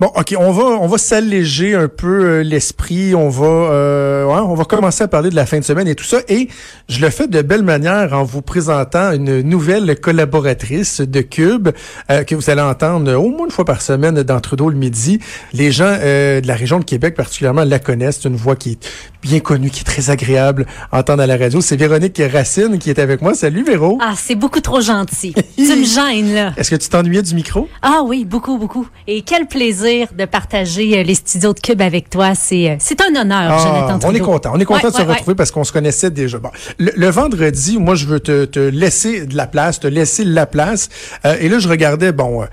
Bon, ok, on va on va s'alléger un peu euh, l'esprit. On va euh, ouais, on va commencer à parler de la fin de semaine et tout ça. Et je le fais de belle manière en vous présentant une nouvelle collaboratrice de Cube euh, que vous allez entendre au moins une fois par semaine dans Trudeau le midi. Les gens de la région de Québec particulièrement la connaissent. C'est une voix qui est bien connue, qui est très agréable à entendre à la radio. C'est Véronique Racine qui est avec moi. Salut Véro. Ah, c'est beaucoup trop gentil. tu me gênes là. Est-ce que tu t'ennuyais du micro? Ah oui, beaucoup, beaucoup. Et quel plaisir de partager euh, les studios de Cube avec toi. C'est, euh, c'est un honneur, ah, Jonathan On est content. On est content de se retrouver parce qu'on se connaissait déjà. Bon, le, vendredi, moi, je veux te, te, laisser de la place, te laisser la place. Euh, et là, je regardais, bon,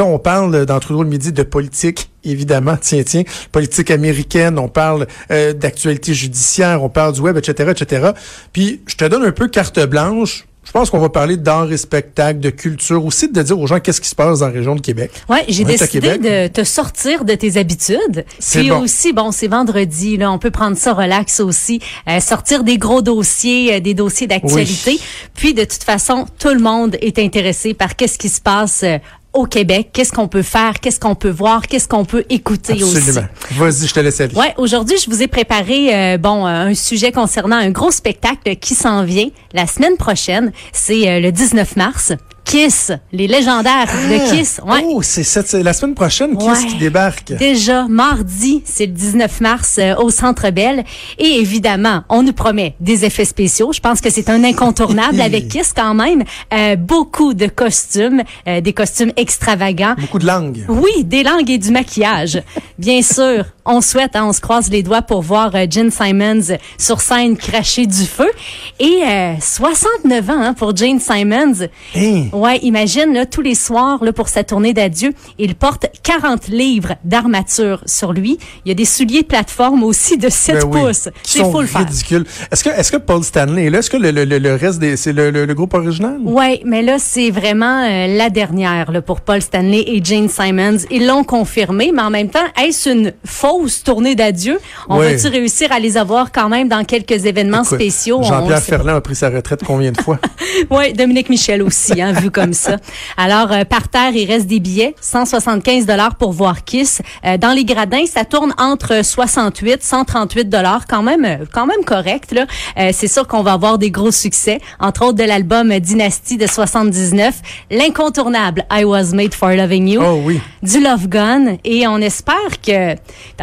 on parle dans Trudeau le midi de politique évidemment, tiens, tiens, politique américaine, on parle d'actualité judiciaire, on parle du web, etc., etc. Puis, je te donne un peu carte blanche je pense qu'on va parler d'art et spectacle, de culture, aussi de dire aux gens qu'est-ce qui se passe dans la région de Québec. Ouais, j'ai décidé de te sortir de tes habitudes. C'est aussi, bon, c'est vendredi, là, on peut prendre ça relax aussi, euh, sortir des gros dossiers, euh, des dossiers d'actualité. Puis de toute façon, tout le monde est intéressé par qu'est-ce qui se passe euh, au Québec, qu'est-ce qu'on peut faire, qu'est-ce qu'on peut voir, qu'est-ce qu'on peut écouter Absolument. Vas-y, je te laisse aller. Ouais, aujourd'hui, je vous ai préparé euh, bon euh, un sujet concernant un gros spectacle qui s'en vient la semaine prochaine, c'est euh, le 19 mars. Kiss, les légendaires de ah! Kiss. Ouais. Oh, c'est la semaine prochaine Kiss qui débarque. Déjà, mardi, c'est le 19 mars euh, au Centre Bell. Et évidemment, on nous promet des effets spéciaux. Je pense que c'est un incontournable avec Kiss quand même. Euh, beaucoup de costumes, euh, des costumes extravagants. Beaucoup de langues. Oui, des langues et du maquillage. Bien sûr, on souhaite, hein, on se croise les doigts pour voir euh, Jane Simons sur scène cracher du feu. Et 69 ans hein, pour Jane Simons. Hein? Ouais, imagine là, tous les soirs là, pour sa tournée d'adieu, il porte 40 livres d'armature sur lui. Il y a des souliers de plateforme aussi de 7 ben pouces. C'est fou le ridicule. Est-ce que est-ce que Paul Stanley est là? Est-ce que le, le, le reste des c'est le, le, groupe original? Ouais, mais là c'est vraiment euh, la dernière là, pour Paul Stanley et Jane Simons. Ils l'ont confirmé, mais en même temps, est-ce une fausse tournée d'adieu On va-tu réussir à les avoir quand même dans quelques événements spéciaux? Jean-Pierre Ferland a pris sa retraite combien de fois? Ouais, Dominique Michel aussi, hein, comme ça. Alors, euh, par terre, il reste des billets, 175 dollars pour voir Kiss. Euh, dans les gradins, ça tourne entre 68, 138 dollars, quand même, euh, quand même correct. Là, c'est sûr qu'on va avoir des gros succès, entre autres de l'album Dynasty de 79, l'incontournable I Was Made for Loving You, oh, oui. du Love Gun, et on espère que,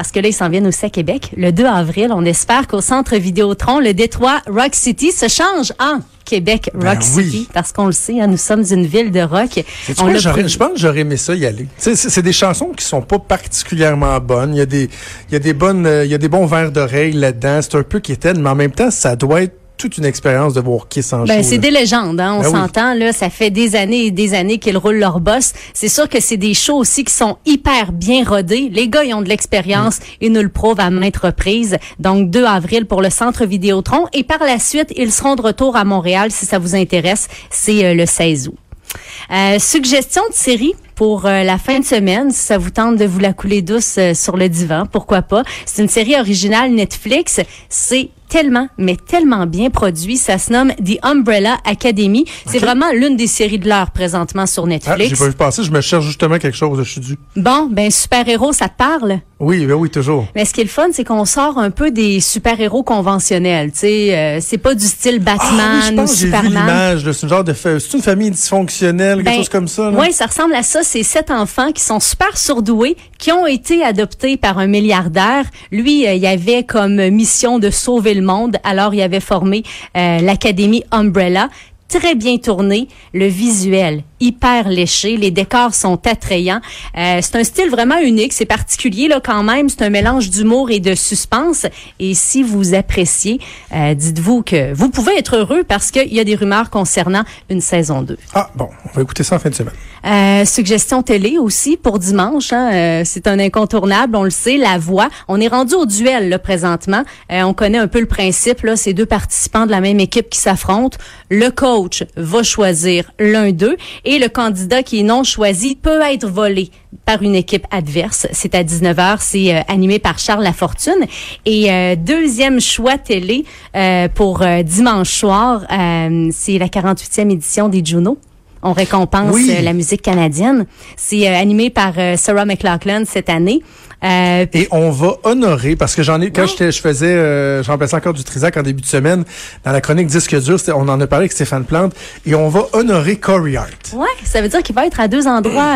parce que là ils s'en viennent aussi à Québec, le 2 avril, on espère qu'au Centre Vidéotron, le Détroit Rock City se change en Québec ben Rock City, parce qu'on le sait, hein, nous sommes une ville de rock. je pense que j'aurais aimé ça y aller. C'est des chansons qui sont pas particulièrement bonnes. Il y a des, il y a des bonnes, euh, il y a des bons verres d'oreilles là-dedans. C'est un peu quétaine, mais en même temps, ça doit être toute une expérience de voir Kiss en ben, C'est des légendes, hein, on ben s'entend. Là, ça fait des années et des années qu'ils roulent leur boss. C'est sûr que c'est des shows aussi qui sont hyper bien rodés. Les gars, ils ont de l'expérience. Mm. Ils nous le prouvent à maintes reprises. Donc, 2 avril pour le Centre Vidéotron. Et par la suite, ils seront de retour à Montréal, si ça vous intéresse. C'est euh, le 16 août. Euh, suggestion de série pour euh, la fin de semaine, si ça vous tente de vous la couler douce euh, sur le divan, pourquoi pas. C'est une série originale Netflix. C'est tellement, mais tellement bien produit. Ça se nomme The Umbrella Academy. C'est vraiment l'une des séries de l'heure présentement sur Netflix. Ah, j'ai pas vu passer, je me cherche justement quelque chose, je suis dû. Bon, ben super-héros, ça te parle? Oui, ben oui, toujours. Mais ce qui est le fun, c'est qu'on sort un peu des super-héros conventionnels. Tu sais, euh, c'est pas du style Batman ah, oui, je pense ou Superman. J'ai l'image, c'est une genre de, c'est une famille dysfonctionnelle, ben, chose comme ça. Oui, ça ressemble à ça. C'est sept enfants qui sont super surdoués, qui ont été adoptés par un milliardaire. Lui, euh, il avait comme mission de sauver le monde. Alors, il avait formé euh, l'Académie Umbrella très bien tourné, le visuel hyper léché, les décors sont attrayants. Euh, c'est un style vraiment unique, c'est particulier là quand même, c'est un mélange d'humour et de suspense. Et si vous appréciez, euh, dites-vous que vous pouvez être heureux parce qu'il y a des rumeurs concernant une saison 2. Ah bon, on va écouter ça en fin de semaine. Euh, suggestion télé aussi pour dimanche, hein, euh, c'est un incontournable, on le sait, la voix. On est rendu au duel là, présentement. Euh, on connaît un peu le principe, là, c'est deux participants de la même équipe qui s'affrontent. Le coach va choisir l'un d'eux et et le candidat qui est non choisi peut être volé par une équipe adverse. C'est à 19h, c'est euh, animé par Charles Lafortune. Et euh, deuxième choix télé euh, pour dimanche soir, c'est la 48e édition des Juno. on récompense la musique canadienne. C'est animé par Sarah McLachlan cette année. Et on va honorer, parce que j'en ai, quand je faisais, euh, je remplaçais encore du Trisac en début de semaine, dans la chronique Disque dur, on en a parlé avec Stéphane Plante, et on va honorer Corey Hart. Ouais, ça veut dire qu'il va être à deux endroits,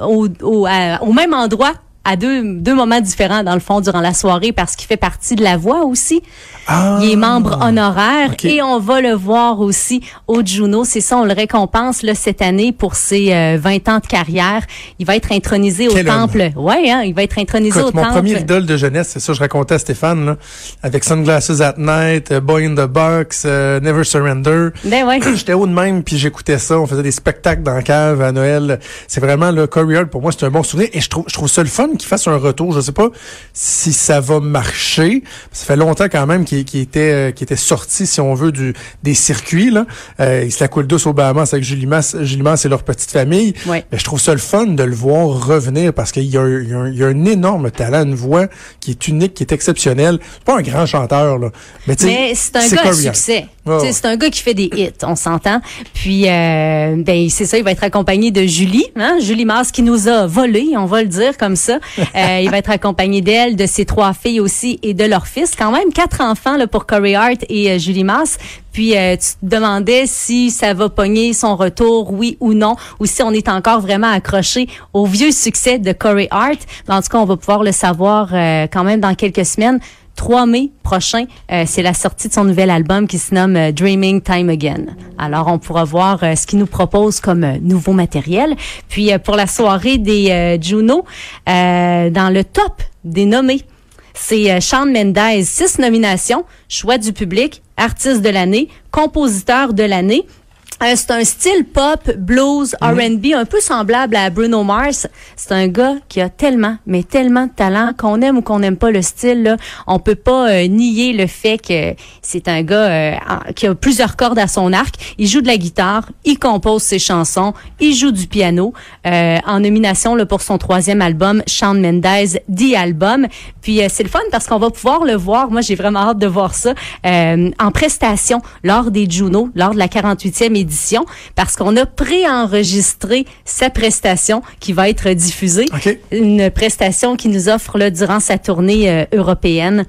au, au, au même endroit à deux, deux moments différents, dans le fond, durant la soirée, parce qu'il fait partie de la voix aussi. Ah, il est membre honoraire et on va le voir aussi au Juno. C'est ça, on le récompense là, cette année pour ses 20 euh, ans de carrière. Il va être intronisé au temple. Ouais, hein, il va être intronisé au mon temple. Mon premier idole de jeunesse, c'est ça, je racontais à Stéphane, là, avec Sunglasses at Night, euh, Boy in the Box, euh, Never Surrender. Ben ouais. J'étais haut de même, puis j'écoutais ça. On faisait des spectacles dans la cave à Noël. C'est vraiment le Corey pour moi, c'est un bon souvenir. Et je trouve, je trouve ça le fun qu'il fasse un retour. Je sais pas si ça va marcher. Ça fait longtemps quand même qu'il était euh, était sorti, si on veut, du des circuits. Là. Euh, il se la coule douce au Bahamas avec Julie Masse, Julie Masse et leur petite famille. Mais je trouve ça le fun de le voir revenir parce qu'il y, a un, il y a un énorme talent, une voix qui est unique, qui est exceptionnelle. C'est pas un grand chanteur, là. Mais, mais c'est un gars à succès. C'est un gars qui fait des hits, on s'entend. Puis, euh, ben c'est ça, il va être accompagné de Julie, hein? Julie Mars qui nous a volé, on va le dire comme ça. Euh, il va être accompagné d'elle, de ses trois filles aussi et de leur fils. Quand même quatre enfants là pour Corey Hart et euh, Julie Mars. Puis euh, tu te demandais si ça va pogner son retour, oui ou non, ou si on est encore vraiment accroché au vieux succès de Corey Hart. En tout cas, on va pouvoir le savoir quand même dans quelques semaines. 3 mai prochain, euh, c'est la sortie de son nouvel album qui se nomme euh, Dreaming Time Again. Alors, on pourra voir euh, ce qu'il nous propose comme nouveau matériel. Puis, pour la soirée des Juno, dans le top des nommés, c'est Sean Mendes, six nominations, choix du public, artiste de l'année, compositeur de l'année, euh, c'est un style pop, blues, mhm. R&B, un peu semblable à Bruno Mars. C'est un gars qui a tellement, mais tellement de talent qu'on aime ou qu'on n'aime pas le style. Là, on peut pas euh, nier le fait que c'est un gars euh, qui a plusieurs cordes à son arc. Il joue de la guitare, il compose ses chansons, il joue du piano. en nomination là, pour son troisième album, Shawn Mendes, The Album. Puis c'est le fun parce qu'on va pouvoir le voir. Moi, j'ai vraiment hâte de voir ça en prestation lors des Juno, lors de la 48e édition parce qu'on a préenregistré sa prestation qui va être diffusée. Une prestation qui nous offre là, durant sa tournée euh, européenne.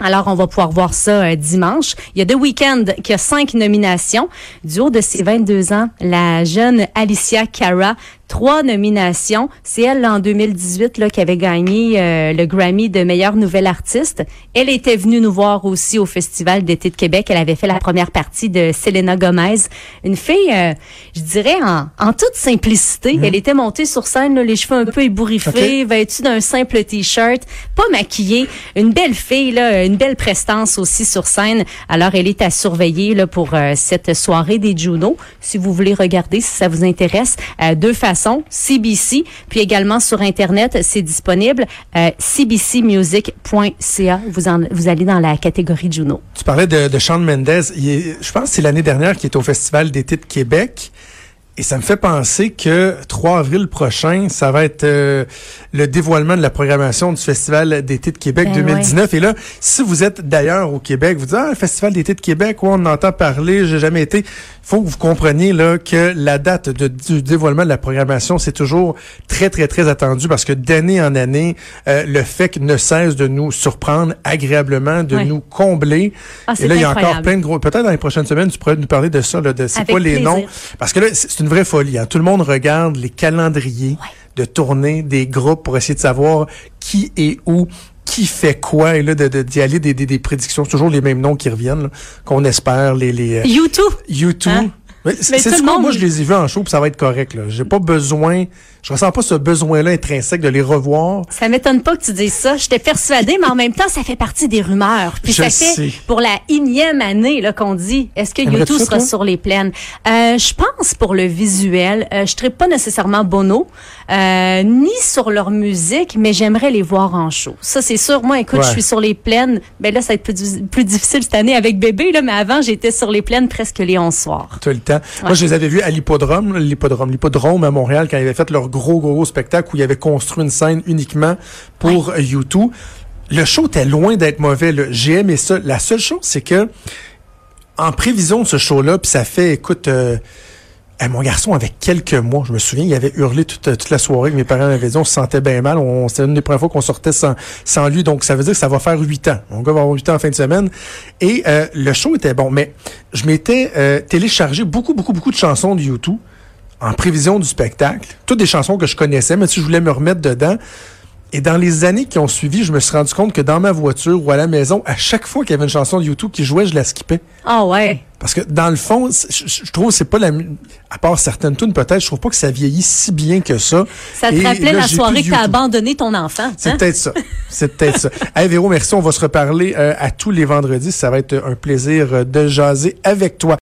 Alors, on va pouvoir voir ça euh, dimanche. Il y a The Weeknd qui a cinq nominations. Du haut de ses 22 ans, la jeune Alicia Cara trois nominations. C'est elle, en 2018, là, qui avait gagné euh, le Grammy de meilleure nouvelle artiste. Elle était venue nous voir aussi au Festival d'été de Québec. Elle avait fait la première partie de Selena Gomez. Une fille, euh, je dirais, en, en toute simplicité. Mhm. Elle était montée sur scène, les cheveux un peu ébouriffés, vêtue d'un simple T-shirt, pas maquillée. Une belle fille, là, une belle prestance aussi sur scène. Alors, elle est à surveiller là, pour euh, cette soirée des Juno. Si vous voulez regarder, si ça vous intéresse, deux façons CBC, puis également sur Internet, c'est disponible, euh, cbcmusic.ca. Vous, vous allez dans la catégorie Juno. Tu parlais de, de Sean Mendes. je pense que c'est l'année dernière qui est au Festival d'été de Québec. Et ça me fait penser que 3 avril prochain, ça va être euh, le dévoilement de la programmation du Festival d'été de Québec 2019. Ben Et là, si vous êtes d'ailleurs au Québec, vous dites, ah, le Festival d'été de Québec, on entend parler, j'ai jamais été. faut que vous compreniez là que la date de, du dévoilement de la programmation, c'est toujours très, très, très attendu parce que d'année en année, euh, le fait ne cesse de nous surprendre agréablement, de nous combler. Ah, Et là, il y a encore plein de gros... Peut-être dans les prochaines semaines, tu pourrais nous parler de ça, là, de c'est quoi les noms. Parce que là, c'est une vraie folie. Hein. Tout le monde regarde les calendriers de tournée des groupes pour essayer de savoir qui est où qui fait quoi et là de d'y aller des, des, des prédictions toujours les mêmes noms qui reviennent qu'on espère les les YouTube euh, YouTube hein? C'est c'est moi je les ai vus en show puis ça va être correct là j'ai pas besoin je ressens pas ce besoin-là intrinsèque de les revoir. Ça m'étonne pas que tu dises ça. J'étais persuadée, mais en même temps, ça fait partie des rumeurs. Puis ça fait pour la énième année là qu'on dit, est-ce que YouTube sera sur les plaines? Euh, Je pense pour le visuel, euh, je serais pas nécessairement Bono, euh, ni sur leur musique, mais j'aimerais les voir en show. Ça c'est sûr. Moi, écoute, je suis sur les plaines. Ben là, ça va être plus, plus difficile cette année avec bébé là, mais avant, j'étais sur les plaines presque les 11 soirs. Tout le temps. Moi, je les avais vus à l'hippodrome, l'hippodrome, l'hippodrome à Montréal quand ils avaient fait leur gros, gros, spectacle où il avait construit une scène uniquement pour YouTube. Le show était loin d'être mauvais. J'ai aimé ça. La seule chose, c'est que en prévision de ce show-là, puis ça fait, écoute, euh, Eh, mon garçon avait quelques mois, je me souviens, il avait hurlé toute, toute la soirée mes parents avaient dit, on se sentait bien mal. On, c'était une des premières fois qu'on sortait sans, sans lui, donc ça veut dire que ça va faire huit ans. Mon gars va avoir huit ans en fin de semaine. Et euh, le show était bon, mais je m'étais euh, téléchargé beaucoup, beaucoup, beaucoup de chansons de YouTube en prévision du spectacle. Toutes des chansons que je connaissais, mais si je voulais me remettre dedans. Et dans les années qui ont suivi, je me suis rendu compte que dans ma voiture ou à la maison, à chaque fois qu'il y avait une chanson de YouTube qui jouait, je la skippais. Ah ouais. Parce que dans le fond, je, trouve c'est pas la à part certaines tunes peut-être, je trouve pas que ça vieillit si bien que ça. Ça te rappelait la soirée que tu as abandonné ton enfant. C'est hein? peut-être ça. C'est peut-être ça. Hey Véro, merci, on va se reparler euh, à tous les vendredis, ça va être un plaisir de jaser avec toi.